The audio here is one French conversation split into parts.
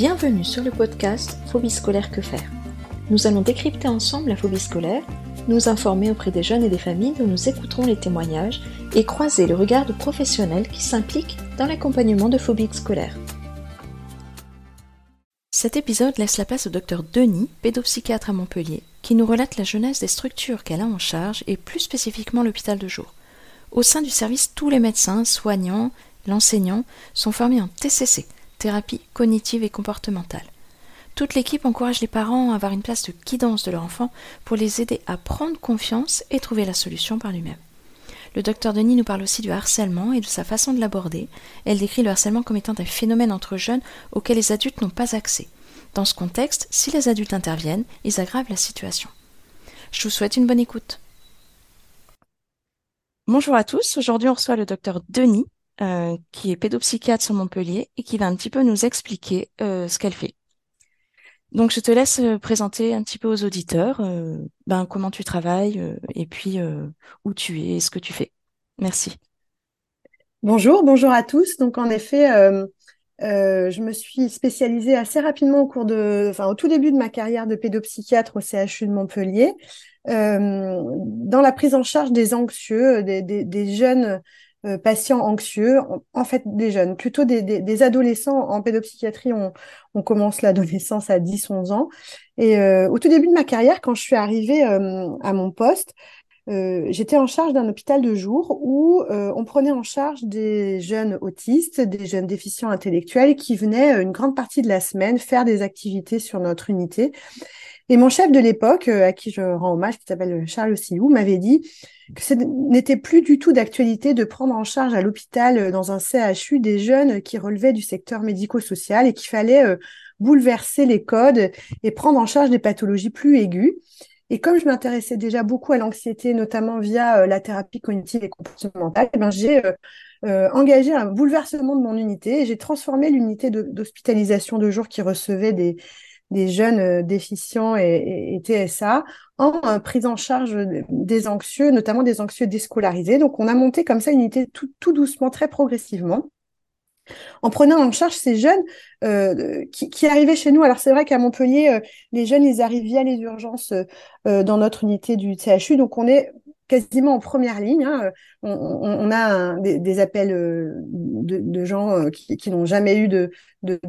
Bienvenue sur le podcast Phobie scolaire que faire. Nous allons décrypter ensemble la phobie scolaire, nous informer auprès des jeunes et des familles dont nous écouterons les témoignages et croiser le regard de professionnels qui s'impliquent dans l'accompagnement de phobies scolaires. Cet épisode laisse la place au docteur Denis, pédopsychiatre à Montpellier, qui nous relate la jeunesse des structures qu'elle a en charge et plus spécifiquement l'hôpital de jour. Au sein du service, tous les médecins, soignants, l'enseignant sont formés en TCC, thérapie cognitive et comportementale. Toute l'équipe encourage les parents à avoir une place de guidance de leur enfant pour les aider à prendre confiance et trouver la solution par lui-même. Le docteur Denis nous parle aussi du harcèlement et de sa façon de l'aborder. Elle décrit le harcèlement comme étant un phénomène entre jeunes auquel les adultes n'ont pas accès. Dans ce contexte, si les adultes interviennent, ils aggravent la situation. Je vous souhaite une bonne écoute. Bonjour à tous. Aujourd'hui, on reçoit le docteur Denis, euh, qui est pédopsychiatre sur Montpellier et qui va un petit peu nous expliquer euh, ce qu'elle fait. Donc, je te laisse euh, présenter un petit peu aux auditeurs ben, comment tu travailles et puis où tu es et ce que tu fais. Merci. Bonjour, bonjour à tous. Donc, en effet, je me suis spécialisée assez rapidement au cours de, enfin, au tout début de ma carrière de pédopsychiatre au CHU de Montpellier. Dans la prise en charge des anxieux, des, des, des jeunes euh, patients anxieux, en, fait des jeunes, plutôt des, adolescents. En pédopsychiatrie, on, commence l'adolescence à 10-11 ans. Et euh, au tout début de ma carrière, quand je suis arrivée à mon poste, j'étais en charge d'un hôpital de jour où on prenait en charge des jeunes autistes, des jeunes déficients intellectuels qui venaient une grande partie de la semaine faire des activités sur notre unité. Et mon chef de l'époque, euh, à qui je rends hommage, qui s'appelle Charles Sillou, m'avait dit que ce n'était plus du tout d'actualité de prendre en charge à l'hôpital, euh, dans un CHU, des jeunes qui relevaient du secteur médico-social et qu'il fallait euh, bouleverser les codes et prendre en charge des pathologies plus aiguës. Et comme je m'intéressais déjà beaucoup à l'anxiété, notamment via la thérapie cognitive et comportementale, eh ben j'ai engagé un bouleversement de mon unité et j'ai transformé l'unité d'hospitalisation de jour qui recevait des, des jeunes euh, déficients et, TSA en euh, prise en charge des anxieux, notamment des anxieux déscolarisés. Donc, on a monté comme ça une unité tout, doucement, très progressivement en prenant en charge ces jeunes euh, qui, arrivaient chez nous. Alors c'est vrai qu'à Montpellier, les jeunes, ils arrivent via les urgences dans notre unité du CHU. Donc on est quasiment en première ligne. Hein. On, a des, appels euh, de, gens euh, qui, n'ont jamais eu de,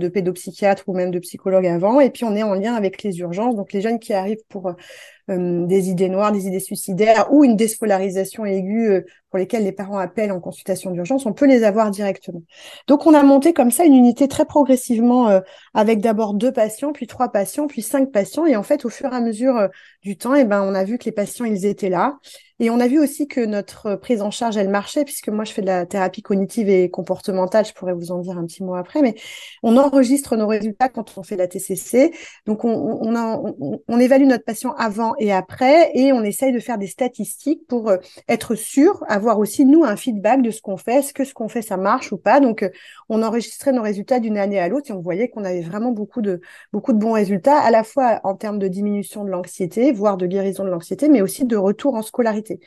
pédopsychiatre ou même de psychologue avant. Et puis on est en lien avec les urgences. Donc les jeunes qui arrivent pour euh, des idées noires, des idées suicidaires ou une déscolarisation aiguë pour lesquelles les parents appellent en consultation d'urgence, on peut les avoir directement. Donc on a monté comme ça une unité très progressivement avec d'abord deux patients, puis trois patients, puis cinq patients. Et en fait, au fur et à mesure du temps, eh ben, on a vu que les patients, ils étaient là. Et on a vu aussi que notre prise en charge, elle marchait, puisque moi, je fais de la thérapie cognitive et comportementale. Je pourrais vous en dire un petit mot après, mais on enregistre nos résultats quand on fait la TCC. Donc, on, évalue notre patient avant et après, et on essaye de faire des statistiques pour euh, être sûr, aussi, nous, un feedback de ce qu'on fait, est-ce que ce qu'on fait, ça marche ou pas. Donc, euh, on enregistrait nos résultats d'une année à l'autre et on voyait qu'on avait vraiment beaucoup de, beaucoup de bons résultats, à la fois en termes de diminution de l'anxiété, voire de guérison de l'anxiété, mais aussi de retour en scolarité.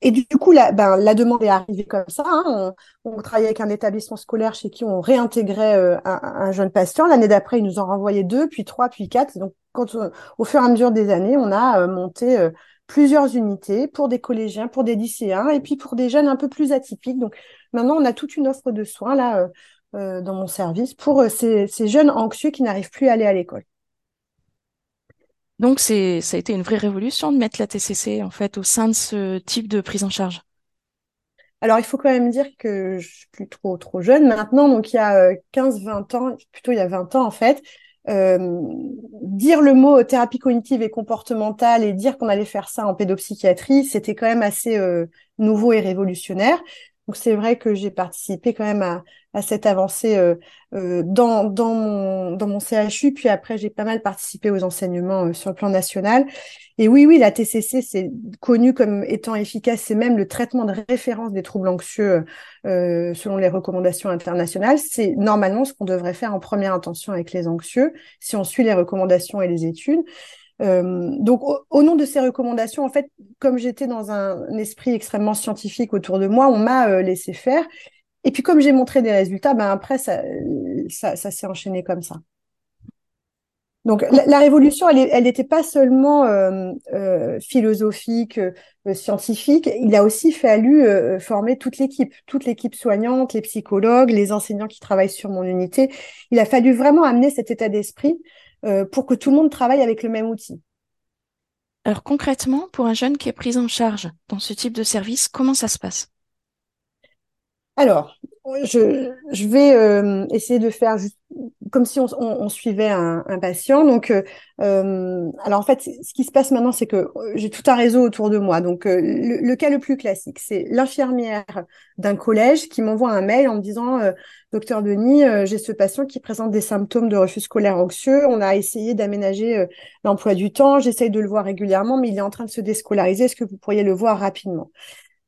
Et du coup, la, ben, demande est arrivée comme ça. Hein. On, travaillait avec un établissement scolaire chez qui on réintégrait euh, un, jeune patient. L'année d'après, ils nous ont renvoyé deux, puis trois, puis quatre. Donc, quand, au fur et à mesure des années, on a euh, monté euh, plusieurs unités pour des collégiens, pour des lycéens, et puis pour des jeunes un peu plus atypiques. Donc, maintenant, on a toute une offre de soins là dans mon service pour ces, ces jeunes anxieux qui n'arrivent plus à aller à l'école. Donc, c'est, ça a été une vraie révolution de mettre la TCC, en fait, au sein de ce type de prise en charge. Alors, il faut quand même dire que je suis plus trop, trop jeune maintenant. Donc, il y a 15, euh, 20 ans, plutôt il y a 20 ans, en fait, euh, dire le mot thérapie cognitive et comportementale et dire qu'on allait faire ça en pédopsychiatrie, c'était quand même assez euh, nouveau et révolutionnaire. Donc c'est vrai que j'ai participé quand même à, à cette avancée euh, euh, dans, dans, mon, dans mon CHU, puis après j'ai pas mal participé aux enseignements euh, sur le plan national. Et oui, oui, la TCC, c'est connu comme étant efficace, c'est même le traitement de référence des troubles anxieux euh, selon les recommandations internationales. C'est normalement ce qu'on devrait faire en première intention avec les anxieux, si on suit les recommandations et les études. Euh, donc, au, nom de ces recommandations, en fait, comme j'étais dans un, esprit extrêmement scientifique autour de moi, on m'a euh, laissé faire. Et puis, comme j'ai montré des résultats, ben après, ça, ça, ça s'est enchaîné comme ça. Donc la, révolution, elle n'était pas seulement euh, euh, philosophique, euh, scientifique, il a aussi fallu former toute l'équipe, toute l'équipe soignante, les psychologues, les enseignants qui travaillent sur mon unité. Il a fallu vraiment amener cet état d'esprit pour que tout le monde travaille avec le même outil. Alors concrètement, pour un jeune qui est pris en charge dans ce type de service, comment ça se passe? Alors, je, je vais euh, essayer de faire comme si on, on, suivait un, un, patient. Donc, euh, euh, alors en fait, ce qui se passe maintenant, c'est que j'ai tout un réseau autour de moi. Donc, le, le, cas le plus classique, c'est l'infirmière d'un collège qui m'envoie un mail en me disant Docteur Denis, j'ai ce patient qui présente des symptômes de refus scolaire anxieux. On a essayé d'aménager l'emploi du temps. J'essaye de le voir régulièrement, mais il est en train de se déscolariser. Est-ce que vous pourriez le voir rapidement?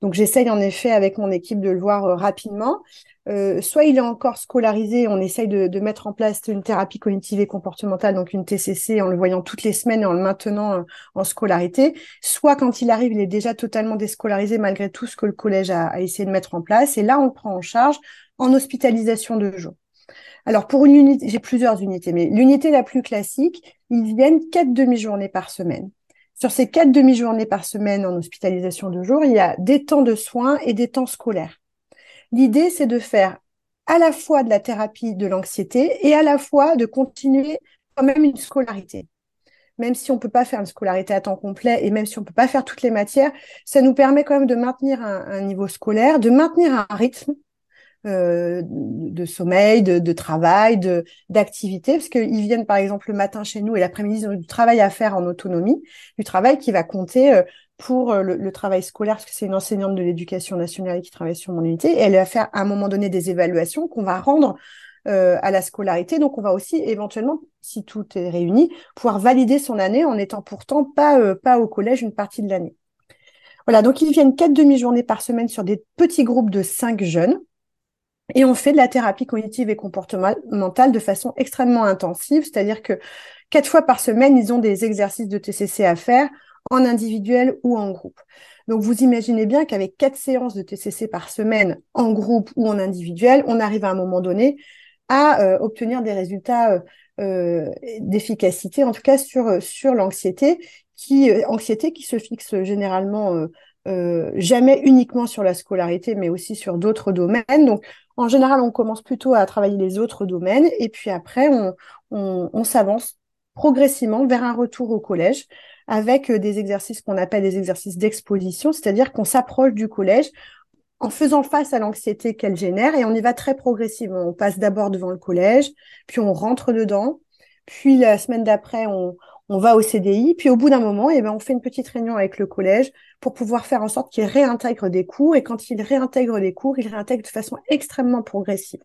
Donc j'essaye en effet avec mon équipe de le voir euh, rapidement. Euh, soit il est encore scolarisé, on essaye de, mettre en place une thérapie cognitive et comportementale, donc une TCC, en le voyant toutes les semaines et en le maintenant euh, en scolarité. Soit quand il arrive, il est déjà totalement déscolarisé malgré tout ce que le collège a, a essayé de mettre en place. Et là, on le prend en charge en hospitalisation de jour. Alors pour une unité, j'ai plusieurs unités, mais l'unité la plus classique, ils viennent quatre demi-journées par semaine. Sur ces quatre demi-journées par semaine en hospitalisation de jour, il y a des temps de soins et des temps scolaires. L'idée, c'est de faire à la fois de la thérapie de l'anxiété et à la fois de continuer quand même une scolarité. Même si on ne peut pas faire une scolarité à temps complet et même si on ne peut pas faire toutes les matières, ça nous permet quand même de maintenir un, niveau scolaire, de maintenir un rythme euh, de sommeil, de, travail, d'activité, parce qu'ils viennent par exemple le matin chez nous et l'après-midi ils ont du travail à faire en autonomie, du travail qui va compter euh, pour euh, le, travail scolaire, parce que c'est une enseignante de l'éducation nationale qui travaille sur mon unité, elle va faire à un moment donné des évaluations qu'on va rendre à la scolarité. Donc, on va aussi éventuellement, si tout est réuni, pouvoir valider son année en étant pourtant pas, pas au collège une partie de l'année. Voilà, donc ils viennent quatre demi-journées par semaine sur des petits groupes de cinq jeunes. Et on fait de la thérapie cognitive et comportementale de façon extrêmement intensive, c'est-à-dire que quatre fois par semaine, ils ont des exercices de TCC à faire en individuel ou en groupe. Donc vous imaginez bien qu'avec quatre séances de TCC par semaine en groupe ou en individuel, on arrive à un moment donné à euh, obtenir des résultats euh, euh, d'efficacité, en tout cas sur, sur l'anxiété, qui se fixe généralement jamais uniquement sur la scolarité, mais aussi sur d'autres domaines. Donc en général, on commence plutôt à travailler les autres domaines et puis après, on, s'avance progressivement vers un retour au collège avec euh, des exercices qu'on appelle des exercices d'exposition, c'est-à-dire qu'on s'approche du collège en faisant face à l'anxiété qu'elle génère et on y va très progressivement. On passe d'abord devant le collège, puis on rentre dedans, puis la semaine d'après, on, va au CDI, puis au bout d'un moment, eh ben, on fait une petite réunion avec le collège pour pouvoir faire en sorte qu'il réintègre des cours. Et quand il réintègre des cours, il réintègre de façon extrêmement progressive.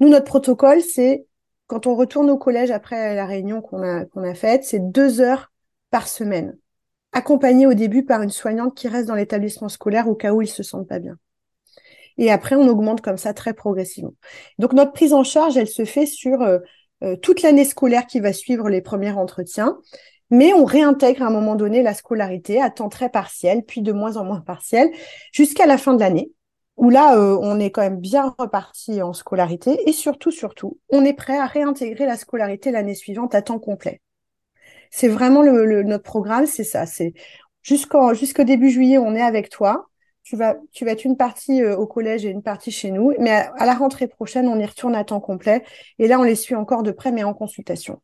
Nous, notre protocole, c'est quand on retourne au collège après la réunion qu'on a, qu'on a faite, c'est deux heures par semaine, accompagné au début par une soignante qui reste dans l'établissement scolaire au cas où ils se sentent pas bien. Et après, on augmente comme ça très progressivement. Donc, notre prise en charge, elle se fait sur euh, euh, toute l'année scolaire qui va suivre les premiers entretiens, mais on réintègre à un moment donné la scolarité à temps très partiel, puis de moins en moins partiel, jusqu'à la fin de l'année, où là, euh, on est quand même bien reparti en scolarité, et surtout, surtout, on est prêt à réintégrer la scolarité l'année suivante à temps complet. C'est vraiment notre programme, c'est ça. C'est jusqu'au jusqu'au début juillet, on est avec toi tu vas, tu vas être une partie euh, au collège et une partie chez nous. Mais à, la rentrée prochaine, on y retourne à temps complet. Et là, on les suit encore de près, mais en consultation.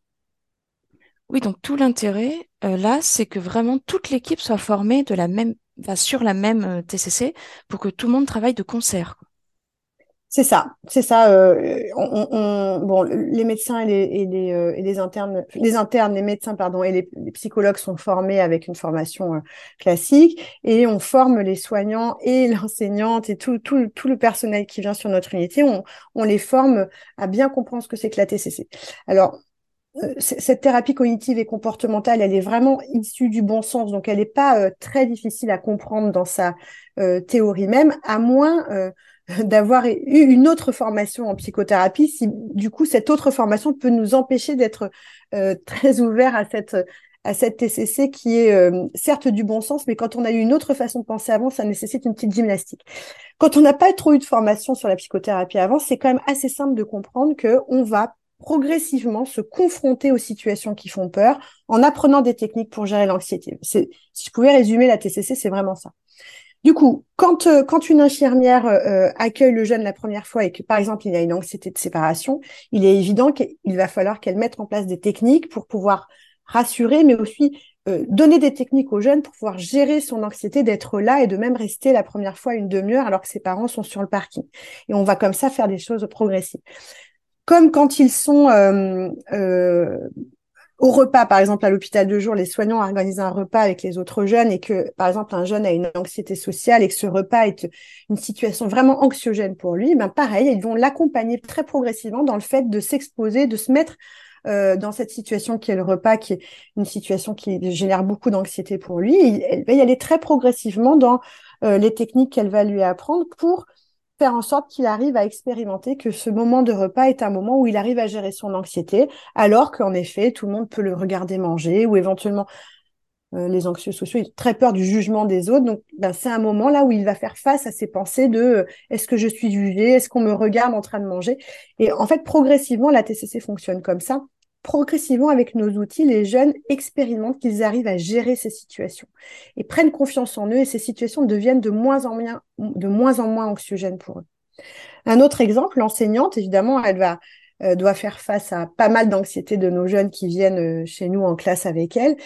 Oui, donc tout l'intérêt euh, là, c'est que vraiment toute l'équipe soit formée de la même, sur la même euh, TCC pour que tout le monde travaille de concert. C'est ça, c'est ça. Euh, on, bon, les médecins et les, et les, euh, et les, internes, les internes, les médecins, pardon, et les, psychologues sont formés avec une formation euh, classique, et on forme les soignants et l'enseignante et tout, tout, tout le personnel qui vient sur notre unité. On, on les forme à bien comprendre ce que c'est que la TCC. Alors, cette thérapie cognitive et comportementale, elle est vraiment issue du bon sens, donc elle n'est pas très difficile à comprendre dans sa théorie même, à moins d'avoir eu une autre formation en psychothérapie, si du coup cette autre formation peut nous empêcher d'être euh, très ouvert à cette à cette TCC qui est euh, certes du bon sens, mais quand on a eu une autre façon de penser avant, ça nécessite une petite gymnastique. Quand on n'a pas trop eu de formation sur la psychothérapie avant, c'est quand même assez simple de comprendre que on va progressivement se confronter aux situations qui font peur en apprenant des techniques pour gérer l'anxiété. Si je pouvais résumer la TCC, c'est vraiment ça. Du coup, quand, euh, quand une infirmière euh, accueille le jeune la première fois et que, par exemple, il y a une anxiété de séparation, il est évident qu'il va falloir qu'elle mette en place des techniques pour pouvoir rassurer, mais aussi euh, donner des techniques aux jeunes pour pouvoir gérer son anxiété d'être là et de même rester la première fois une demi-heure alors que ses parents sont sur le parking. Et on va comme ça faire des choses progressives. Comme quand ils sont euh, euh, au repas, par exemple, à l'hôpital de jour, les soignants organisent un repas avec les autres jeunes et que, par exemple, un jeune a une anxiété sociale et que ce repas est une situation vraiment anxiogène pour lui, ben pareil, ils vont l'accompagner très progressivement dans le fait de s'exposer, de se mettre euh, dans cette situation qui est le repas, qui est une situation qui génère beaucoup d'anxiété pour lui. elle va y aller très progressivement dans euh, les techniques qu'elle va lui apprendre pour faire en sorte qu'il arrive à expérimenter que ce moment de repas est un moment où il arrive à gérer son anxiété, alors qu'en effet, tout le monde peut le regarder manger ou éventuellement euh, les anxieux sociaux ont très peur du jugement des autres. Donc, ben, c'est un moment là où il va faire face à ses pensées de est-ce que je suis jugé, est-ce qu'on me regarde en train de manger? Et en fait, progressivement, la TCC fonctionne comme ça progressivement avec nos outils, les jeunes expérimentent qu'ils arrivent à gérer ces situations et prennent confiance en eux et ces situations deviennent de moins en moins, de anxiogènes pour eux. Un autre exemple, l'enseignante, évidemment, elle va euh, doit faire face à pas mal d'anxiété de nos jeunes qui viennent euh, chez nous en classe avec elle.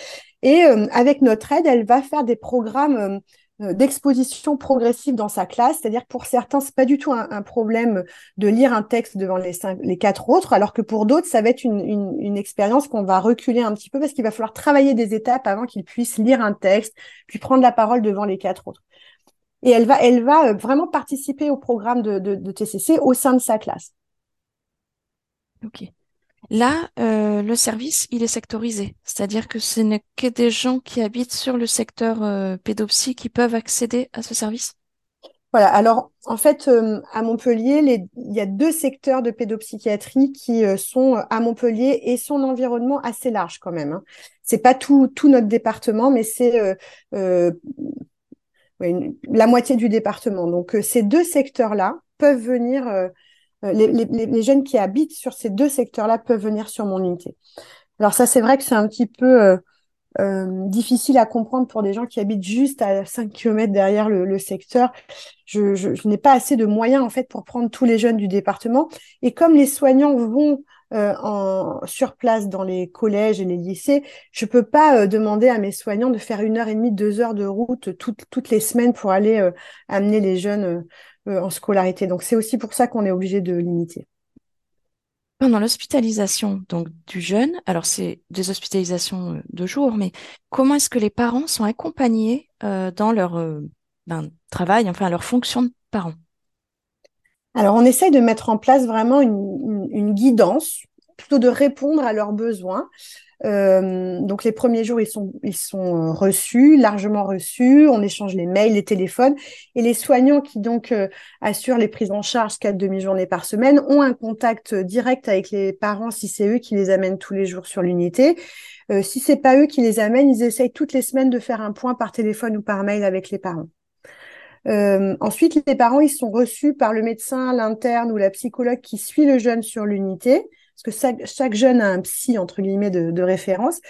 Et euh, avec notre aide, elle va faire des programmes d'exposition progressive dans sa classe, c'est-à-dire que pour certains, c'est pas du tout un, problème de lire un texte devant les, quatre autres, alors que pour d'autres, ça va être une, expérience qu'on va reculer un petit peu parce qu'il va falloir travailler des étapes avant qu'ils puissent lire un texte, puis prendre la parole devant les quatre autres. Et elle va, euh, vraiment participer au programme de, TCC au sein de sa classe. Là, euh, le service, il est sectorisé, c'est-à-dire que ce n'est que des gens qui habitent sur le secteur euh, pédopsie qui peuvent accéder à ce service. Voilà. Alors, en fait, euh, à Montpellier, il y a deux secteurs de pédopsychiatrie qui sont à Montpellier et son environnement assez large quand même. Hein. C'est pas tout tout notre département, mais c'est la moitié du département. Donc, ces deux secteurs-là peuvent venir euh, les, jeunes qui habitent sur ces deux secteurs-là peuvent venir sur mon unité. Alors ça, c'est vrai que c'est un petit peu euh, euh, difficile à comprendre pour des gens qui habitent juste à 5 km derrière le, secteur. Je, n'ai pas assez de moyens en fait pour prendre tous les jeunes du département. Et comme les soignants vont sur place dans les collèges et les lycées, je peux pas demander à mes soignants de faire une heure et demie, deux heures de route toutes les semaines pour aller amener les jeunes en scolarité. Donc c'est aussi pour ça qu'on est obligé de limiter. Pendant l'hospitalisation donc du jeune, alors c'est des hospitalisations euh, de jour, mais comment est-ce que les parents sont accompagnés euh, dans leur ben, travail, enfin leur fonction de parents Alors on essaye de mettre en place vraiment une guidance, plutôt de répondre à leurs besoins. Euh, donc les premiers jours, ils sont, ils sont euh, reçus, largement reçus. On échange les mails, les téléphones. Et les soignants qui donc euh, assurent les prises en charge quatre demi-journées par semaine ont un contact direct avec les parents si c'est eux qui les amènent tous les jours sur l'unité. Euh, si c'est pas eux qui les amènent, ils essayent toutes les semaines de faire un point par téléphone ou par mail avec les parents. Ensuite, les parents, ils sont reçus par le médecin, l'interne ou la psychologue qui suit le jeune sur l'unité parce que chaque, jeune a un psy entre guillemets de, référence,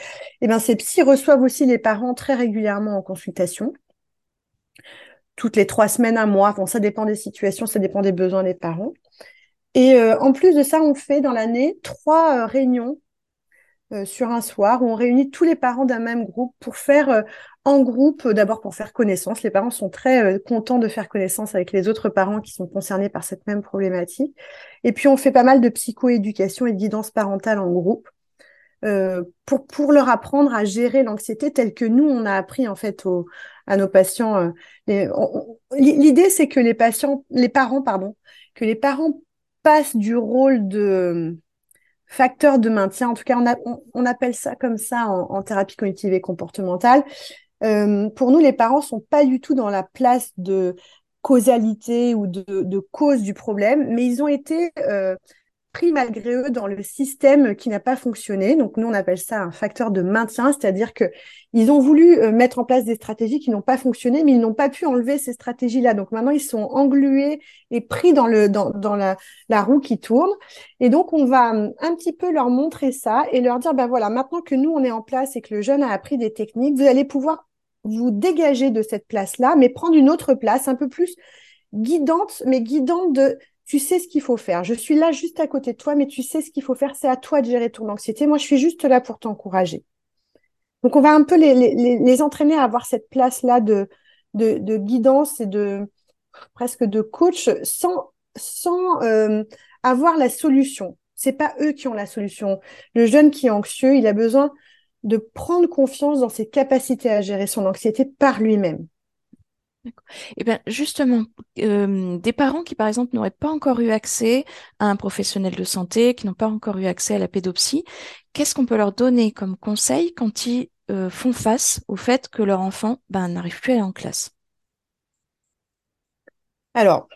eh bien ces psys reçoivent aussi les parents très régulièrement en consultation, toutes les trois semaines, un mois. Bon, ça dépend des situations, ça dépend des besoins des parents. Et euh, en plus de ça, on fait dans l'année trois euh, réunions euh, sur un soir où on réunit tous les parents d'un même groupe pour faire en groupe, d'abord pour faire connaissance. Les parents sont très euh, contents de faire connaissance avec les autres parents qui sont concernés par cette même problématique. Et puis on fait pas mal de psychoéducation et de guidance parentale en groupe euh, pour, pour leur apprendre à gérer l'anxiété telle que nous, on a appris en fait à nos patients. Euh, l'idée, c'est que les patients, les parents, pardon, que les parents passent du rôle de facteur de maintien, en tout cas on, appelle ça comme ça en, thérapie cognitive et comportementale, euh, pour nous, les parents sont pas du tout dans la place de causalité ou de, cause du problème, mais ils ont été euh, pris malgré eux dans le système qui n'a pas fonctionné. Donc nous, on appelle ça un facteur de maintien, c'est-à-dire que ils ont voulu euh, mettre en place des stratégies qui n'ont pas fonctionné, mais ils n'ont pas pu enlever ces stratégies-là. Donc maintenant, ils sont englués et pris dans le dans, dans la, la roue qui tourne. Et donc on va hum, un petit peu leur montrer ça et leur dire ben voilà, maintenant que nous on est en place et que le jeune a appris des techniques, vous allez pouvoir vous dégager de cette place-là, mais prendre une autre place un peu plus guidante, mais guidante de tu sais ce qu'il faut faire. Je suis là juste à côté de toi, mais tu sais ce qu'il faut faire. C'est à toi de gérer ton anxiété. Moi, je suis juste là pour t'encourager. Donc, on va un peu les, les, les entraîner à avoir cette place-là de, de, de, guidance et de presque de coach sans, sans euh, avoir la solution. C'est pas eux qui ont la solution. Le jeune qui est anxieux, il a besoin de prendre confiance dans ses capacités à gérer son anxiété par lui-même. Et eh bien justement, euh, des parents qui par exemple n'auraient pas encore eu accès à un professionnel de santé, qui n'ont pas encore eu accès à la pédopsie, qu'est-ce qu'on peut leur donner comme conseil quand ils euh, font face au fait que leur enfant ben, n'arrive plus à aller en classe? Alors,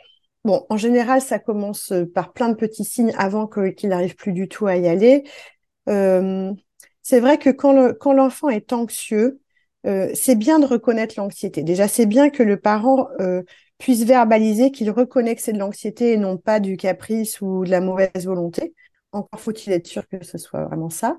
bon, en général, ça commence par plein de petits signes avant qu'il n'arrive plus du tout à y aller. Euh, c'est vrai que quand l'enfant est anxieux, euh, c'est bien de reconnaître l'anxiété. Déjà, c'est bien que le parent euh, puisse verbaliser qu'il reconnaît que c'est de l'anxiété et non pas du caprice ou de la mauvaise volonté. Encore faut-il être sûr que ce soit vraiment ça.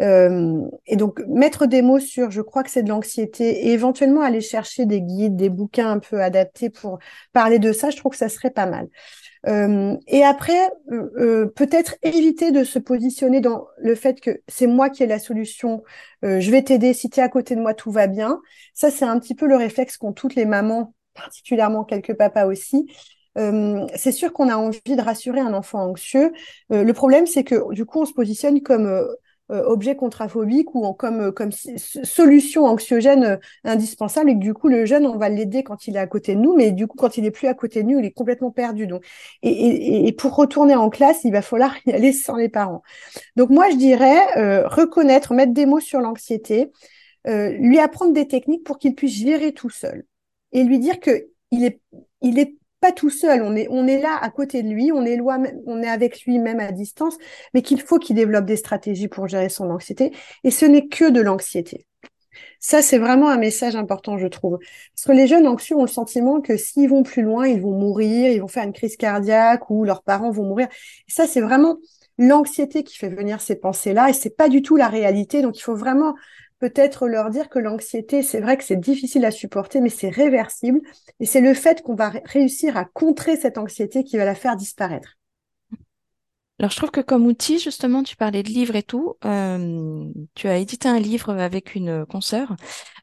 Euh, et donc, mettre des mots sur je crois que c'est de l'anxiété et éventuellement aller chercher des guides, des bouquins un peu adaptés pour parler de ça, je trouve que ça serait pas mal. Euh, et après, euh, euh, peut-être éviter de se positionner dans le fait que c'est moi qui ai la solution, je vais t'aider, si tu es à côté de moi, tout va bien. Ça, c'est un petit peu le réflexe qu'ont toutes les mamans, particulièrement quelques papas aussi. c'est sûr qu'on a envie de rassurer un enfant anxieux. le problème, c'est que du coup, on se positionne comme objet contraphobique ou comme, euh, solution anxiogène euh, indispensable et que du coup le jeune on va l'aider quand il est à côté de nous mais du coup quand il est plus à côté de nous il est complètement perdu. Donc et pour retourner en classe il va falloir y aller sans les parents. Donc moi je dirais reconnaître mettre des mots sur l'anxiété lui apprendre des techniques pour qu'il puisse gérer tout seul et lui dire que il est il est pas tout seul, on est, on est là à côté de lui, on est, loin, on est avec lui même à distance, mais qu'il faut qu'il développe des stratégies pour gérer son anxiété. Et ce n'est que de l'anxiété. Ça, c'est vraiment un message important, je trouve. Parce que les jeunes anxieux ont le sentiment que s'ils vont plus loin, ils vont mourir, ils vont faire une crise cardiaque ou leurs parents vont mourir. Ça, c'est vraiment l'anxiété qui fait venir ces pensées-là et c'est pas du tout la réalité. Donc, il faut vraiment peut-être leur dire que l'anxiété, c'est vrai que c'est difficile à supporter, mais c'est réversible. Et c'est le fait qu'on va réussir à contrer cette anxiété qui va la faire disparaître. Alors, je trouve que comme outil, justement, tu parlais de livres et tout. Euh, tu as édité un livre avec une consoeur,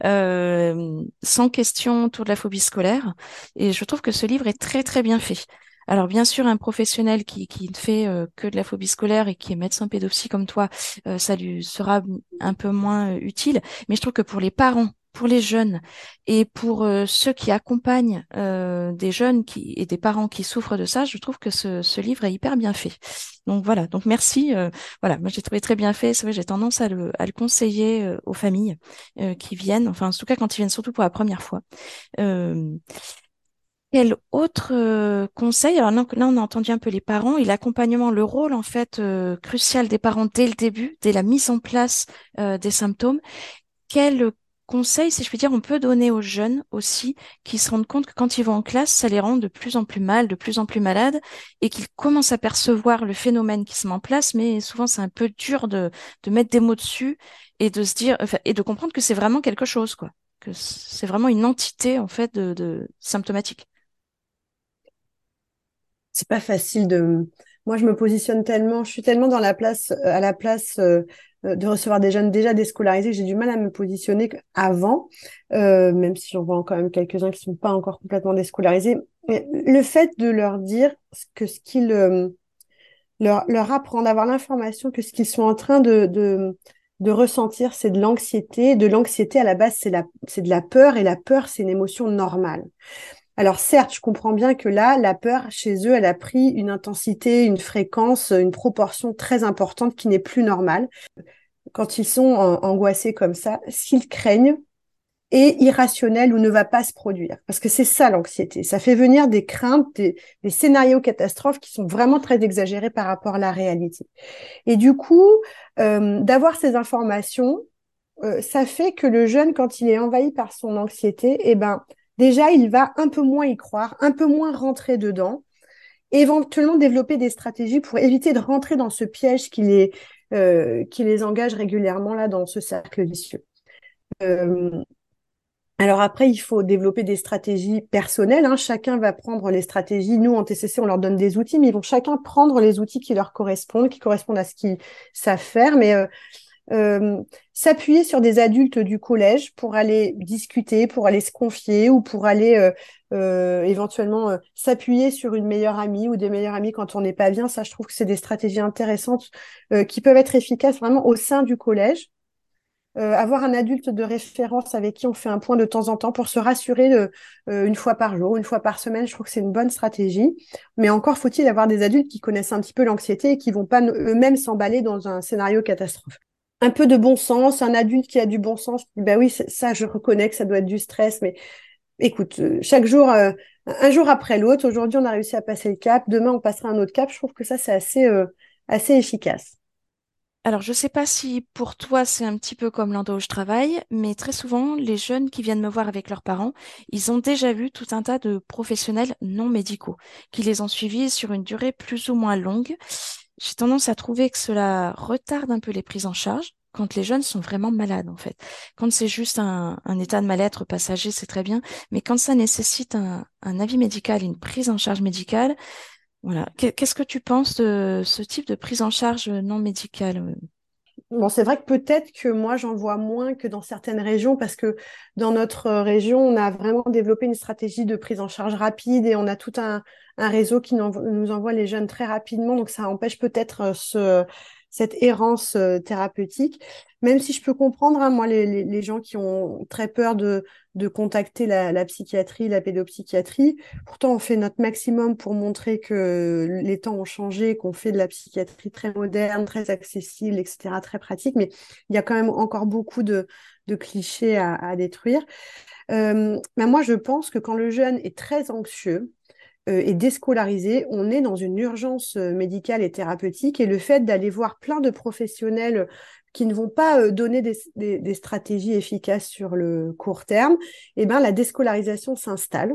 euh, sans question autour de la phobie scolaire. Et je trouve que ce livre est très, très bien fait. Alors bien sûr, un professionnel qui, qui ne fait euh, que de la phobie scolaire et qui est médecin pédopsie comme toi, euh, ça lui sera un peu moins euh, utile. Mais je trouve que pour les parents, pour les jeunes et pour ceux qui accompagnent des jeunes qui, et des parents qui souffrent de ça, je trouve que ce, livre est hyper bien fait. Donc voilà, donc merci. voilà, moi j'ai trouvé très bien fait. C'est vrai, j'ai tendance à le, à le conseiller aux familles qui viennent, enfin en tout cas quand ils viennent surtout pour la première fois. Quel autre euh, conseil? Alors là, on a entendu un peu les parents. Et l'accompagnement, le rôle en fait euh, crucial des parents dès le début, dès la mise en place euh, des symptômes. Quel conseil, si je puis dire, on peut donner aux jeunes aussi qui se rendent compte que quand ils vont en classe, ça les rend de plus en plus mal, de plus en plus malades et qu'ils commencent à percevoir le phénomène qui se met en place, mais souvent c'est un peu dur de, mettre des mots dessus et de se dire et de comprendre que c'est vraiment quelque chose, quoi, que c'est vraiment une entité en fait de symptomatique c'est pas facile de. Moi, je me positionne tellement, je suis tellement dans la place, à la place euh, de recevoir des jeunes déjà déscolarisés, j'ai du mal à me positionner avant, euh, même si j'en vois quand même quelques-uns qui sont pas encore complètement déscolarisés. Mais le fait de leur dire que ce qu'ils euh, leur, leur d'avoir l'information que ce qu'ils sont en train de, de, de ressentir, c'est de l'anxiété. De l'anxiété, à la base, c'est de la peur, et la peur, c'est une émotion normale. Alors certes, je comprends bien que là, la peur chez eux, elle a pris une intensité, une fréquence, une proportion très importante qui n'est plus normale. Quand ils sont angoissés comme ça, ce qu'ils craignent, est irrationnel ou ne va pas se produire. Parce que c'est ça l'anxiété. Ça fait venir des craintes, des, scénarios catastrophes qui sont vraiment très exagérés par rapport à la réalité. Et du coup, euh, d'avoir ces informations, euh, ça fait que le jeune, quand il est envahi par son anxiété, eh ben, déjà, il va un peu moins y croire, un peu moins rentrer dedans, éventuellement développer des stratégies pour éviter de rentrer dans ce piège qui les, euh, engage régulièrement là dans ce cercle vicieux. Euh, alors après, il faut développer des stratégies personnelles. Hein. Chacun va prendre les stratégies. Nous, en TCC, on leur donne des outils, mais ils vont chacun prendre les outils qui leur correspondent, qui correspondent à ce qu'ils savent faire. Mais euh, euh, s'appuyer sur des adultes du collège pour aller discuter, pour aller se confier ou pour aller euh, euh éventuellement euh, s'appuyer sur une meilleure amie ou des meilleurs amis quand on n'est pas bien. Ça, je trouve que c'est des stratégies intéressantes qui peuvent être efficaces vraiment au sein du collège. Euh, avoir un adulte de référence avec qui on fait un point de temps en temps pour se rassurer euh, une fois par jour, une fois par semaine, je trouve que c'est une bonne stratégie. Mais encore faut-il avoir des adultes qui connaissent un petit peu l'anxiété et qui vont pas eux-mêmes s'emballer dans un scénario catastrophe. Un peu de bon sens, un adulte qui a du bon sens, ben oui, ça je reconnais que ça doit être du stress, mais écoute, euh, chaque jour, un jour après l'autre, aujourd'hui on a réussi à passer le cap, demain on passera un autre cap, je trouve que ça c'est assez, assez efficace. Alors, je ne sais pas si pour toi c'est un petit peu comme l'endroit où je travaille, mais très souvent, les jeunes qui viennent me voir avec leurs parents, ils ont déjà vu tout un tas de professionnels non médicaux qui les ont suivis sur une durée plus ou moins longue. J'ai tendance à trouver que cela retarde un peu les prises en charge quand les jeunes sont vraiment malades, en fait. Quand c'est juste un, état de mal-être passager, c'est très bien, mais quand ça nécessite un, un avis médical, une prise en charge médicale, voilà. Qu'est-ce que tu penses de ce type de prise en charge non médicale euh? Bon, c'est vrai que peut-être que moi, j'en vois moins que dans certaines régions parce que dans notre région, on a vraiment développé une stratégie de prise en charge rapide et on a tout un, un réseau qui nous envoie les jeunes très rapidement. Donc, ça empêche peut-être euh, ce, cette errance euh, thérapeutique. Même si je peux comprendre, hein, moi, les, gens qui ont très peur de, de contacter la, la, psychiatrie, la pédopsychiatrie, pourtant on fait notre maximum pour montrer que les temps ont changé, qu'on fait de la psychiatrie très moderne, très accessible, etc., très pratique, mais il y a quand même encore beaucoup de, de clichés à, à détruire. Euh, moi, je pense que quand le jeune est très anxieux, et déscolarisé, on est dans une urgence euh, médicale et thérapeutique et le fait d'aller voir plein de professionnels qui ne vont pas euh, donner des, stratégies efficaces sur le court terme, eh ben, la déscolarisation s'installe.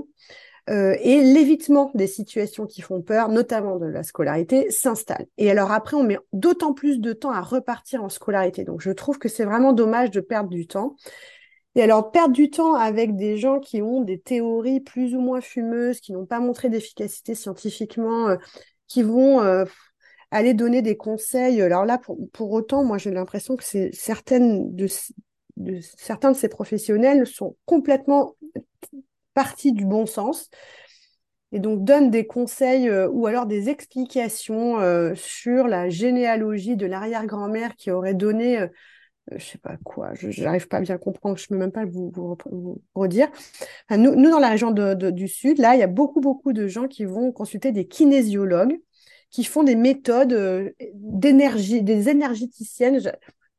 et l'évitement des situations qui font peur, notamment de la scolarité, s'installe. Et alors après, on met d'autant plus de temps à repartir en scolarité. Donc je trouve que c'est vraiment dommage de perdre du temps. Et alors, perdre du temps avec des gens qui ont des théories plus ou moins fumeuses, qui n'ont pas montré d'efficacité scientifiquement, euh, qui vont euh, aller donner des conseils. Alors là, pour, autant, moi, j'ai l'impression que certaines de, certains de ces professionnels sont complètement partis du bon sens et donc donnent des conseils euh, ou alors des explications sur la généalogie de l'arrière-grand-mère qui aurait donné je sais pas quoi, je n'arrive pas à bien comprendre, je ne peux même pas vous, redire. nous, nous, dans la région du Sud, là, il y a beaucoup, beaucoup de gens qui vont consulter des kinésiologues qui font des méthodes euh, d'énergie, des énergéticiennes. Je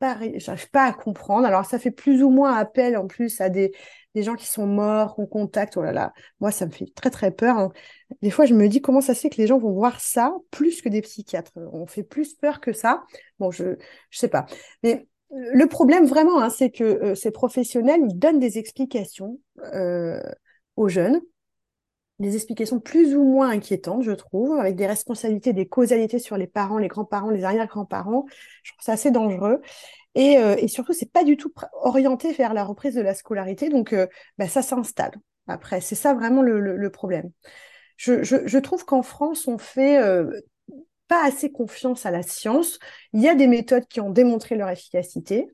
n'arrive pas à comprendre. Alors, ça fait plus ou moins appel en plus à des, des gens qui sont morts, qu'on contacte. Oh là là, moi, ça me fait très, très peur. Hein. Des fois, je me dis comment ça se fait que les gens vont voir ça plus que des psychiatres? On fait plus peur que ça? Bon, je ne sais pas. Mais le problème vraiment, hein, c'est que euh, ces professionnels, ils donnent des explications euh, aux jeunes, des explications plus ou moins inquiétantes, je trouve, avec des responsabilités, des causalités sur les parents, les grands-parents, les arrière-grands-parents. Je trouve ça assez dangereux. Et, euh, et surtout, c'est pas du tout orienté vers la reprise de la scolarité, donc bah, ça s'installe. Après, c'est ça vraiment le, problème. Je, trouve qu'en France, on fait pas assez confiance à la science. Il y a des méthodes qui ont démontré leur efficacité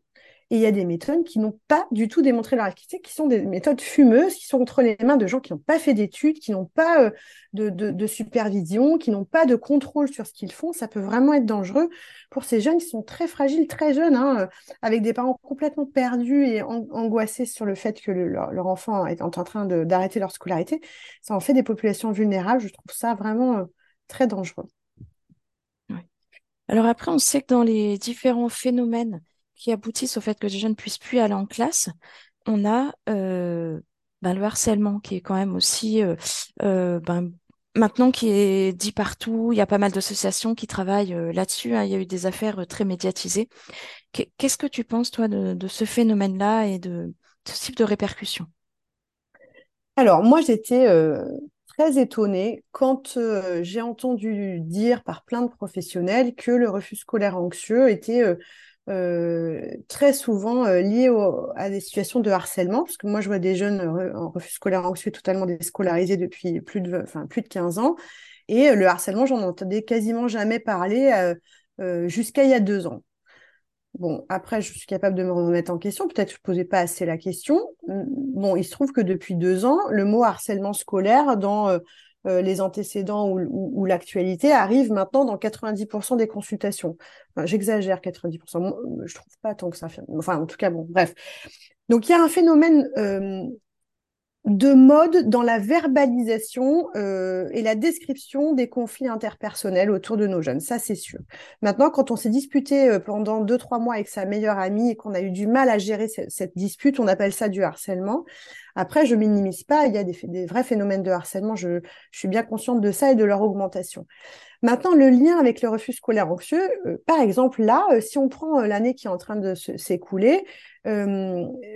et il y a des méthodes qui n'ont pas du tout démontré leur efficacité, qui sont des méthodes fumeuses, qui sont entre les mains de gens qui n'ont pas fait d'études, qui n'ont pas euh, de, supervision, qui n'ont pas de contrôle sur ce qu'ils font. Ça peut vraiment être dangereux pour ces jeunes qui sont très fragiles, très jeunes, hein, euh, avec des parents complètement perdus et angoissés sur le fait que leur, enfant est en train d'arrêter leur scolarité. Ça en fait des populations vulnérables. Je trouve ça vraiment euh, très dangereux. Alors après, on sait que dans les différents phénomènes qui aboutissent au fait que les jeunes ne puissent plus aller en classe, on a euh, ben, le harcèlement qui est quand même aussi euh, euh, ben, maintenant qui est dit partout. Il y a pas mal d'associations qui travaillent là-dessus. Hein. Il y a eu des affaires très médiatisées. Qu'est-ce que tu penses, toi, de, ce phénomène-là et de, ce type de répercussions? Alors, moi, j'étais très étonnée quand j'ai entendu dire par plein de professionnels que le refus scolaire anxieux était euh, très souvent euh, liées à des situations de harcèlement, parce que moi je vois des jeunes en refus scolaire anxieux totalement déscolarisés depuis plus de, enfin, plus de 15 ans, et euh, le harcèlement, j'en entendais quasiment jamais parler jusqu'à il y a deux ans. Bon, après, je suis capable de me remettre en question. Peut-être que je ne posais pas assez la question. Bon, il se trouve que depuis deux ans, le mot harcèlement scolaire dans euh, les antécédents ou, l'actualité arrive maintenant dans 90% des consultations. J'exagère 90%, je trouve pas tant que ça. Enfin, en tout cas, bon, bref. Donc, il y a un phénomène euh, de mode dans la verbalisation euh, et la description des conflits interpersonnels autour de nos jeunes, ça c'est sûr. Maintenant, quand on s'est disputé pendant deux trois mois avec sa meilleure amie et qu'on a eu du mal à gérer cette dispute, on appelle ça du harcèlement. Après, je minimise pas, il y a des, vrais phénomènes de harcèlement, je, suis bien consciente de ça et de leur augmentation. Maintenant, le lien avec le refus scolaire anxieux, euh, par exemple, là, euh, si on prend euh, l'année qui est en train de s'écouler,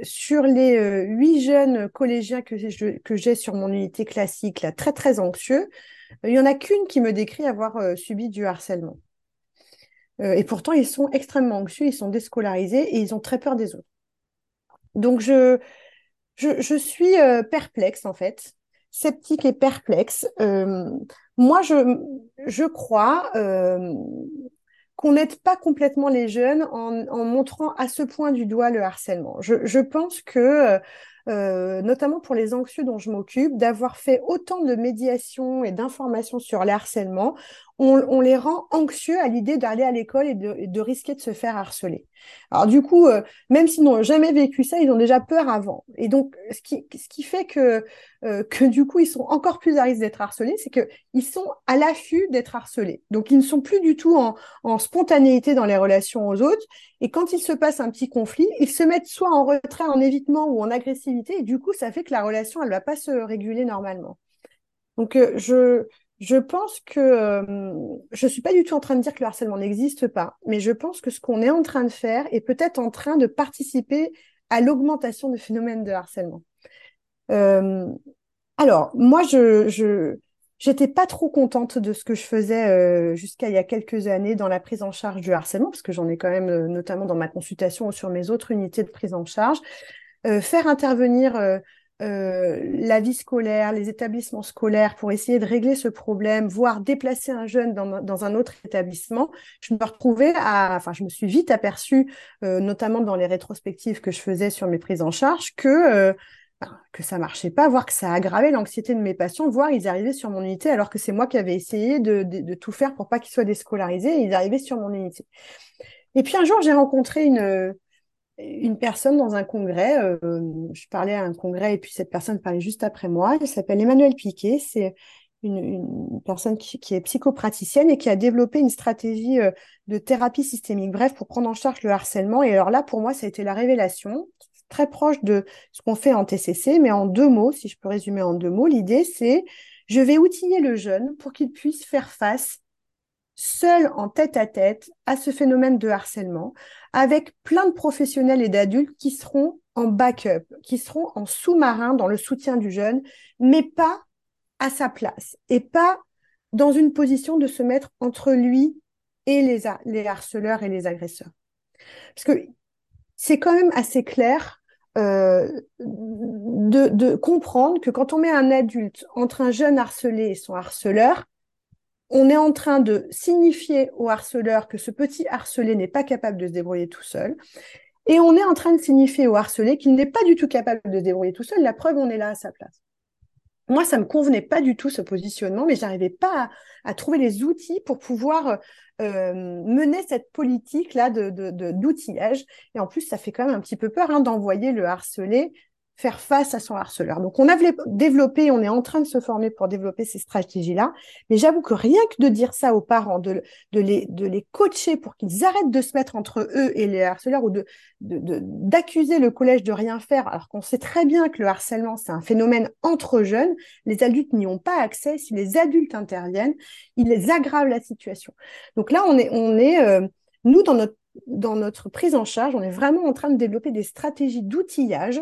sur les huit jeunes collégiens que j'ai sur mon unité classique, là, très très anxieux, il y en a qu'une qui me décrit avoir subi du harcèlement. et pourtant, ils sont extrêmement anxieux, ils sont déscolarisés et ils ont très peur des autres. Donc, je, je, suis euh, perplexe en fait, sceptique et perplexe. Euh, moi, je, je crois euh, qu'on n'aide pas complètement les jeunes en, montrant à ce point du doigt le harcèlement. Je, je pense que notamment pour les anxieux dont je m'occupe, d'avoir fait autant de médiation et d'informations sur le harcèlement, on, les rend anxieux à l'idée d'aller à l'école et de, risquer de se faire harceler. Alors du coup, euh, même s'ils n'ont jamais vécu ça, ils ont déjà peur avant. Et donc, ce qui, ce qui fait que, euh, que du coup, ils sont encore plus à risque d'être harcelés, c'est qu'ils sont à l'affût d'être harcelés. Donc, ils ne sont plus du tout en, en spontanéité dans les relations aux autres. Et quand il se passe un petit conflit, ils se mettent soit en retrait, en évitement ou en agressivité. Et du coup, ça fait que la relation, elle ne va pas se réguler normalement. Donc, euh, je, je pense que euh, je suis pas du tout en train de dire que le harcèlement n'existe pas, mais je pense que ce qu'on est en train de faire est peut-être en train de participer à l'augmentation du phénomène de harcèlement. Euh, alors, moi, je, je J'étais pas trop contente de ce que je faisais euh, jusqu'à il y a quelques années dans la prise en charge du harcèlement, parce que j'en ai quand même, euh, notamment dans ma consultation ou sur mes autres unités de prise en charge. Faire intervenir la vie scolaire, les établissements scolaires pour essayer de régler ce problème, voire déplacer un jeune dans, dans un autre établissement, je me retrouvais à, enfin, je me suis vite aperçue, notamment dans les rétrospectives que je faisais sur mes prises en charge, que que ça marchait pas, voire que ça aggravait l'anxiété de mes patients, voire ils arrivaient sur mon unité alors que c'est moi qui avais essayé de, tout faire pour pas qu'ils soient déscolarisés et ils arrivaient sur mon unité. Et puis un jour, j'ai rencontré une, une personne dans un congrès. Euh, je parlais à un congrès et puis cette personne parlait juste après moi. Elle s'appelle Emmanuel Piquet. C'est une, personne qui, est psychopraticienne et qui a développé une stratégie euh, de thérapie systémique, bref, pour prendre en charge le harcèlement. Et alors là, pour moi, ça a été la révélation très proche de ce qu'on fait en TCC, mais en deux mots, si je peux résumer en deux mots, l'idée c'est je vais outiller le jeune pour qu'il puisse faire face seul en tête à tête à ce phénomène de harcèlement, avec plein de professionnels et d'adultes qui seront en backup, qui seront en sous-marin dans le soutien du jeune, mais pas à sa place et pas dans une position de se mettre entre lui et les, les harceleurs et les agresseurs. Parce que c'est quand même assez clair euh, de, comprendre que quand on met un adulte entre un jeune harcelé et son harceleur, on est en train de signifier au harceleur que ce petit harcelé n'est pas capable de se débrouiller tout seul. Et on est en train de signifier au harcelé qu'il n'est pas du tout capable de se débrouiller tout seul. La preuve, on est là à sa place. Moi, ça me convenait pas du tout ce positionnement, mais j'arrivais pas à, trouver les outils pour pouvoir euh, mener cette politique là de d'outillage. et en plus, ça fait quand même un petit peu peur hein, d'envoyer le harcelé faire face à son harceleur. Donc, on a développé, on est en train de se former pour développer ces stratégies-là. Mais j'avoue que rien que de dire ça aux parents, de, de, les, de les coacher pour qu'ils arrêtent de se mettre entre eux et les harceleurs ou de, d'accuser le collège de rien faire, alors qu'on sait très bien que le harcèlement, c'est un phénomène entre jeunes. Les adultes n'y ont pas accès. Si les adultes interviennent, ils aggravent la situation. Donc là, on est, on est euh, nous, dans notre, dans notre prise en charge, on est vraiment en train de développer des stratégies d'outillage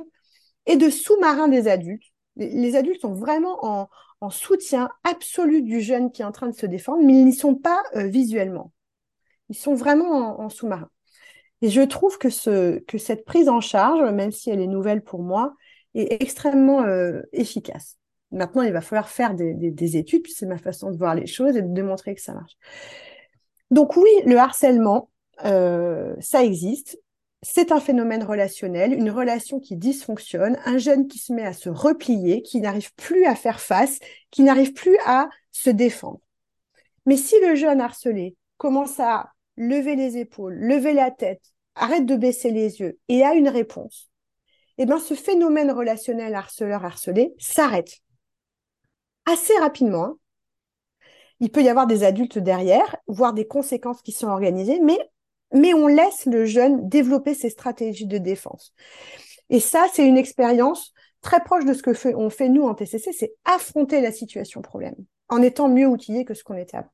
et de sous-marin des adultes. Les, adultes sont vraiment en, soutien absolu du jeune qui est en train de se défendre, mais ils n'y sont pas euh, visuellement. Ils sont vraiment en, sous-marin. Et je trouve que, ce, que cette prise en charge, même si elle est nouvelle pour moi, est extrêmement euh, efficace. Maintenant, il va falloir faire des, des études, puis c'est ma façon de voir les choses et de démontrer que ça marche. Donc oui, le harcèlement, euh, ça existe c'est un phénomène relationnel, une relation qui dysfonctionne, un jeune qui se met à se replier, qui n'arrive plus à faire face, qui n'arrive plus à se défendre. Mais si le jeune harcelé commence à lever les épaules, lever la tête, arrête de baisser les yeux et a une réponse, eh bien ce phénomène relationnel harceleur-harcelé s'arrête assez rapidement. Hein. Il peut y avoir des adultes derrière, voire des conséquences qui sont organisées, mais mais on laisse le jeune développer ses stratégies de défense. Et ça, c'est une expérience très proche de ce que fait, on nous en TCC, c'est affronter la situation problème en étant mieux outillé que ce qu'on était avant.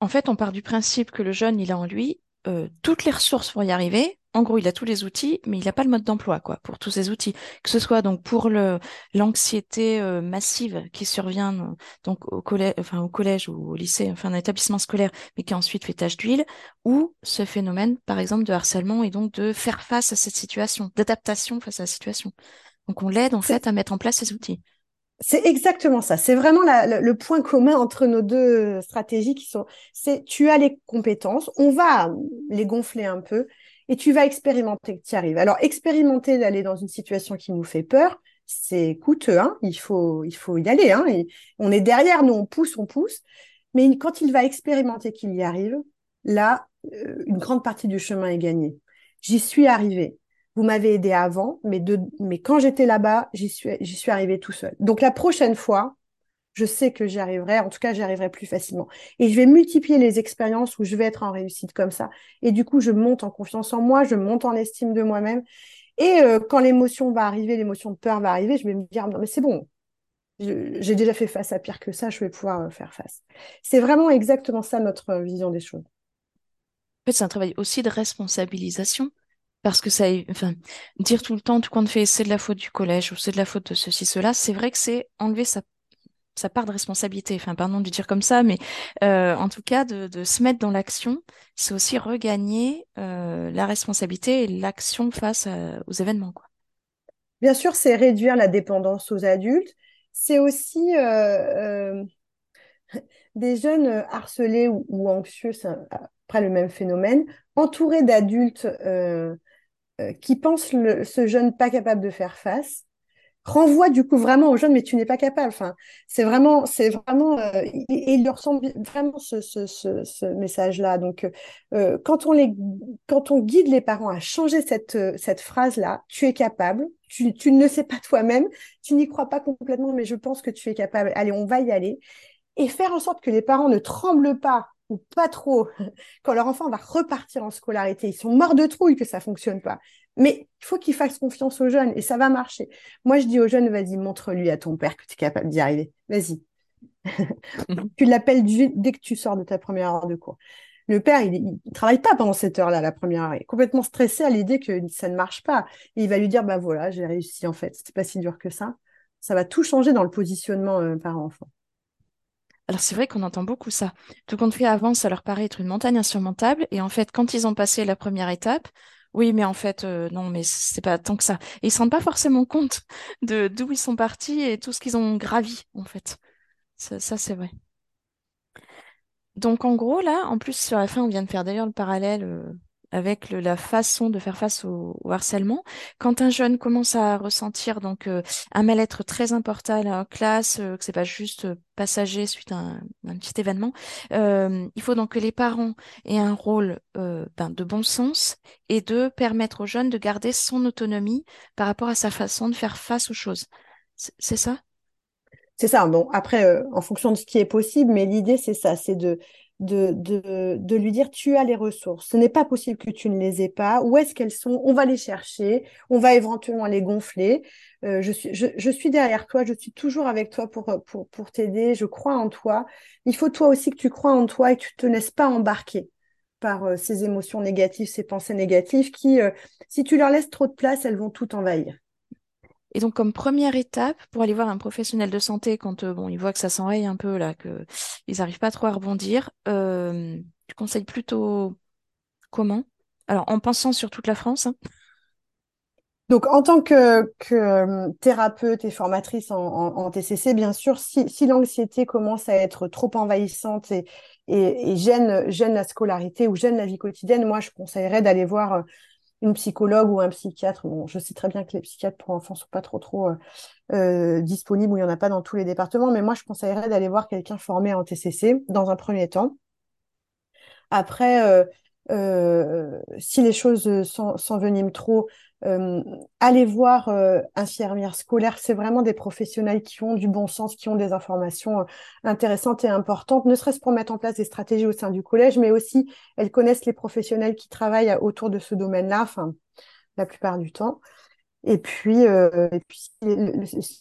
En fait, on part du principe que le jeune, il a en lui euh, toutes les ressources pour y arriver, en gros, il a tous les outils, mais il n'a pas le mode d'emploi, quoi, pour tous ces outils. Que ce soit donc pour le l'anxiété euh, massive qui survient euh, donc au collège, enfin au collège ou au lycée, enfin un établissement scolaire, mais qui ensuite fait tache d'huile, ou ce phénomène, par exemple, de harcèlement et donc de faire face à cette situation, d'adaptation face à la situation. Donc on l'aide en fait à mettre en place ces outils. C'est exactement ça. C'est vraiment le point commun entre nos deux stratégies qui sont, c'est tu as les compétences, on va les gonfler un peu et tu vas expérimenter que tu y arrives. Alors, expérimenter d'aller dans une situation qui nous fait peur, c'est coûteux, hein il, faut, il faut y aller. Hein on est derrière, nous, on pousse, on pousse. Mais quand il va expérimenter qu'il y arrive, là, euh, une grande partie du chemin est gagnée. J'y suis arrivé. Vous m'avez aidé avant, mais, de, mais quand j'étais là-bas, j'y suis, j'y suis arrivé tout seul. Donc la prochaine fois, je sais que j'y arriverai, en tout cas, j'y arriverai plus facilement. Et je vais multiplier les expériences où je vais être en réussite comme ça. Et du coup, je monte en confiance en moi, je monte en estime de moi-même. Et euh, quand l'émotion va arriver, l'émotion de peur va arriver, je vais me dire, non, mais c'est bon, j'ai déjà fait face à pire que ça, je vais pouvoir euh, faire face. C'est vraiment exactement ça notre euh, vision des choses. En fait, c'est un travail aussi de responsabilisation. Parce que ça, enfin, dire tout le temps, tout compte fait, c'est de la faute du collège ou c'est de la faute de ceci, cela, c'est vrai que c'est enlever sa sa part de responsabilité. Enfin, pardon de dire comme ça, mais euh, en tout cas, de, se mettre dans l'action, c'est aussi regagner euh, la responsabilité et l'action face aux événements. Bien sûr, c'est réduire la dépendance aux adultes. C'est aussi euh, des jeunes harcelés ou, anxieux, c'est après le même phénomène, entourés d'adultes qui pensent ce jeune pas capable de faire face renvoie du coup vraiment aux jeunes, mais tu n'es pas capable. Enfin, c'est vraiment, c'est vraiment, euh, il leur semble vraiment ce, ce, ce, message-là. Donc, euh, quand on les, quand on guide les parents à changer cette, cette phrase-là, tu es capable. Tu, tu ne le sais pas toi-même, tu n'y crois pas complètement, mais je pense que tu es capable. Allez, on va y aller. Et faire en sorte que les parents ne tremblent pas ou pas trop quand leur enfant va repartir en scolarité. Ils sont morts de trouille que ça fonctionne pas. Mais il faut qu'ils fassent confiance aux jeunes et ça va marcher. Moi, je dis aux jeunes, vas-y, montre-lui à ton père que tu es capable d'y arriver. Vas-y. tu l'appelles dès que tu sors de ta première heure de cours. Le père, il, ne travaille pas pendant cette heure-là, la première heure. Il est complètement stressé à l'idée que ça ne marche pas. Et il va lui dire, bah voilà, j'ai réussi en fait. C'était pas si dur que ça. Ça va tout changer dans le positionnement euh, parent-enfant. Alors c'est vrai qu'on entend beaucoup ça. Tout compte fait avant, ça leur paraît être une montagne insurmontable. Et en fait, quand ils ont passé la première étape, oui, mais en fait, euh, non, mais c'est pas tant que ça. Et ils se rendent pas forcément compte de d'où ils sont partis et tout ce qu'ils ont gravi, en fait. Ça, c'est vrai. Donc, en gros, là, en plus, sur la fin, on vient de faire d'ailleurs le parallèle euh, avec la façon de faire face au, harcèlement. Quand un jeune commence à ressentir donc euh, un mal-être très important en classe, euh, que c'est pas juste passager suite à un, petit événement, il faut donc que les parents aient un rôle ben, de bon sens et de permettre au jeune de garder son autonomie par rapport à sa façon de faire face aux choses. C'est ça? C'est ça. Bon, après, en fonction de ce qui est possible, mais l'idée, c'est ça, c'est de, de, de, de, lui dire tu as les ressources. Ce n'est pas possible que tu ne les aies pas. Où est-ce qu'elles sont? On va les chercher. On va éventuellement les gonfler. Euh, je, suis, je, je, suis derrière toi. Je suis toujours avec toi pour, pour, pour t'aider. Je crois en toi. Il faut toi aussi que tu crois en toi et que tu te laisses pas embarquer par euh, ces émotions négatives, ces pensées négatives qui, euh, si tu leur laisses trop de place, elles vont tout envahir. Et donc, comme première étape, pour aller voir un professionnel de santé quand euh, bon, il voit que ça s'enraye un peu, là, qu'ils n'arrivent pas trop à rebondir, euh, tu conseilles plutôt comment? Alors, en pensant sur toute la France hein. Donc, en tant que, euh, thérapeute et formatrice en, TCC, bien sûr, si, l'anxiété commence à être trop envahissante et, gêne la scolarité ou gêne la vie quotidienne, moi, je conseillerais d'aller voir une psychologue ou un psychiatre. Bon, je sais très bien que les psychiatres pour enfants sont pas trop trop euh, euh, disponibles ou il y en a pas dans tous les départements, mais moi je conseillerais d'aller voir quelqu'un formé en TCC dans un premier temps. Après, euh, si les choses s'enveniment trop, euh, allez voir euh, infirmière scolaire. C'est vraiment des professionnels qui ont du bon sens, qui ont des informations euh, intéressantes et importantes, ne serait-ce pour mettre en place des stratégies au sein du collège, mais aussi elles connaissent les professionnels qui travaillent autour de ce domaine-là, la plupart du temps. Et puis, puis le,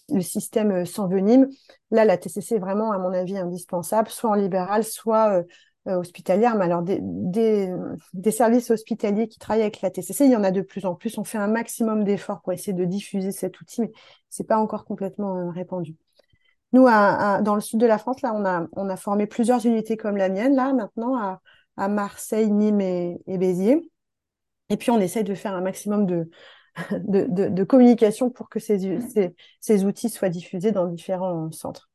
le, système s'envenime. Là, la TCC est vraiment, à mon avis, indispensable, soit en libéral, soit euh, hospitalière, mais alors des, services hospitaliers qui travaillent avec la TCC, il y en a de plus en plus. On fait un maximum d'efforts pour essayer de diffuser cet outil, mais c'est pas encore complètement euh, répandu. Nous, dans le sud de la France, là, on a, formé plusieurs unités comme la mienne, là, maintenant, à, Marseille, Nîmes et, Béziers. Et puis, on essaye de faire un maximum de, communication pour que ces outils soient diffusés dans différents centres.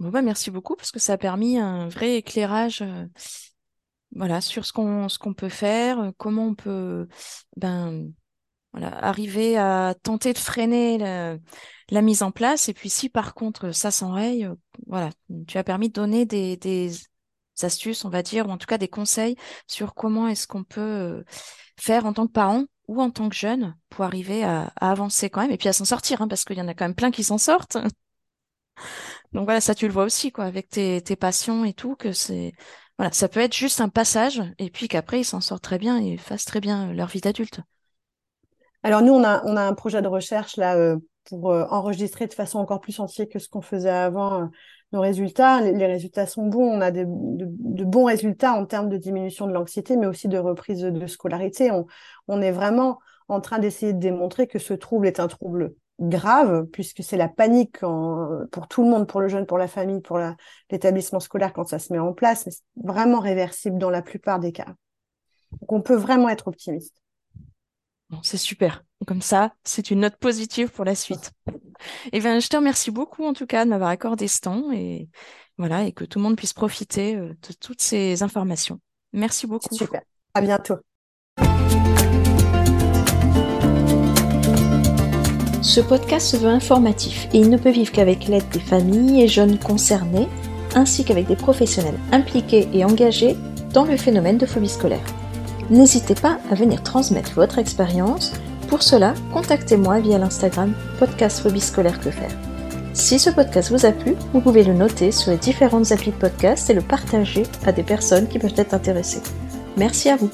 Bon bah merci beaucoup parce que ça a permis un vrai éclairage euh, voilà, sur ce qu'on peut faire, euh, comment on peut ben voilà, arriver à tenter de freiner la, mise en place. Et puis si par contre ça s'enraye, euh, voilà, tu as permis de donner des, des astuces, on va dire, ou en tout cas des conseils sur comment est-ce qu'on peut faire en tant que parent ou en tant que jeune pour arriver à, à avancer quand même et puis à s'en sortir, hein, parce qu'il y en a quand même plein qui s'en sortent. Donc voilà, ça tu le vois aussi, quoi, avec tes, tes passions et tout, que c'est voilà, ça peut être juste un passage, et puis qu'après ils s'en sortent très bien et fassent très bien leur vie d'adulte. Alors nous, on a, on a un projet de recherche là euh, pour euh, enregistrer de façon encore plus entière que ce qu'on faisait avant euh, nos résultats. Les, résultats sont bons, on a de, bons résultats en termes de diminution de l'anxiété, mais aussi de reprise de scolarité. On, on est vraiment en train d'essayer de démontrer que ce trouble est un trouble grave, puisque c'est la panique pour tout le monde, pour le jeune, pour la famille, pour l'établissement scolaire quand ça se met en place, mais c'est vraiment réversible dans la plupart des cas. Donc on peut vraiment être optimiste. c'est super. Comme ça, c'est une note positive pour la suite. Et eh bien, je te remercie beaucoup en tout cas de m'avoir accordé ce temps et voilà et que tout le monde puisse profiter euh, de toutes ces informations. Merci beaucoup. Super. À bientôt. Ce podcast se veut informatif et il ne peut vivre qu'avec l'aide des familles et jeunes concernés, ainsi qu'avec des professionnels impliqués et engagés dans le phénomène de phobie scolaire. N'hésitez pas à venir transmettre votre expérience. Pour cela, contactez-moi via l'Instagram podcast phobie scolaire que faire. Si ce podcast vous a plu, vous pouvez le noter sur les différentes applis de podcast et le partager à des personnes qui peuvent être intéressées. Merci à vous.